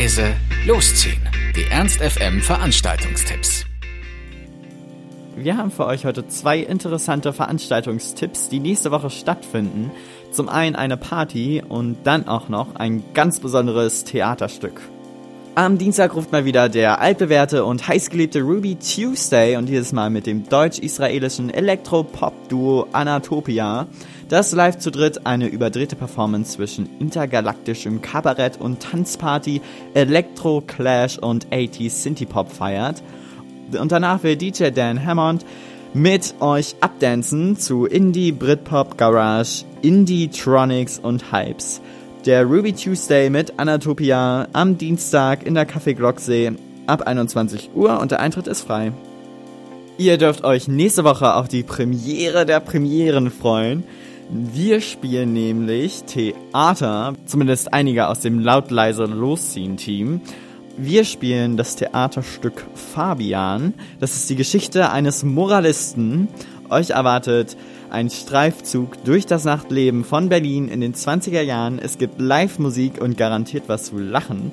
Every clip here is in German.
leise, losziehen. Die Ernst FM Veranstaltungstipps. Wir haben für euch heute zwei interessante Veranstaltungstipps, die nächste Woche stattfinden. Zum einen eine Party und dann auch noch ein ganz besonderes Theaterstück. Am Dienstag ruft mal wieder der altbewährte und heißgeliebte Ruby Tuesday und dieses Mal mit dem deutsch-israelischen Elektro-Pop-Duo Anatopia, das live zu dritt eine überdrehte Performance zwischen intergalaktischem Kabarett und Tanzparty, Elektro-Clash und 80s Synthie-Pop feiert. Und danach will DJ Dan Hammond mit euch abdancen zu Indie, Britpop, Garage, Indie-Tronics und Hypes. Der Ruby Tuesday mit Anatopia am Dienstag in der Café Glocksee ab 21 Uhr und der Eintritt ist frei. Ihr dürft euch nächste Woche auf die Premiere der Premieren freuen. Wir spielen nämlich Theater, zumindest einige aus dem laut leise losziehen Team. Wir spielen das Theaterstück Fabian. Das ist die Geschichte eines Moralisten. Euch erwartet ein Streifzug durch das Nachtleben von Berlin in den 20er Jahren. Es gibt Live-Musik und garantiert was zu lachen.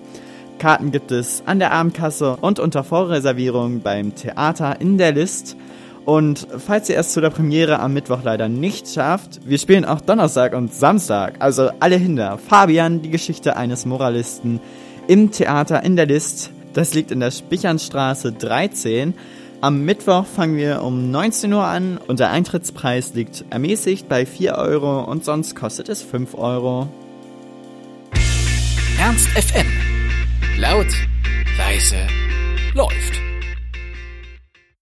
Karten gibt es an der Abendkasse und unter Vorreservierung beim Theater in der List. Und falls ihr es zu der Premiere am Mittwoch leider nicht schafft, wir spielen auch Donnerstag und Samstag, also alle Hinder. Fabian, die Geschichte eines Moralisten im Theater in der List. Das liegt in der Spichernstraße 13. Am Mittwoch fangen wir um 19 Uhr an und der Eintrittspreis liegt ermäßigt bei 4 Euro und sonst kostet es 5 Euro. Ernst FM. Laut, leise, läuft.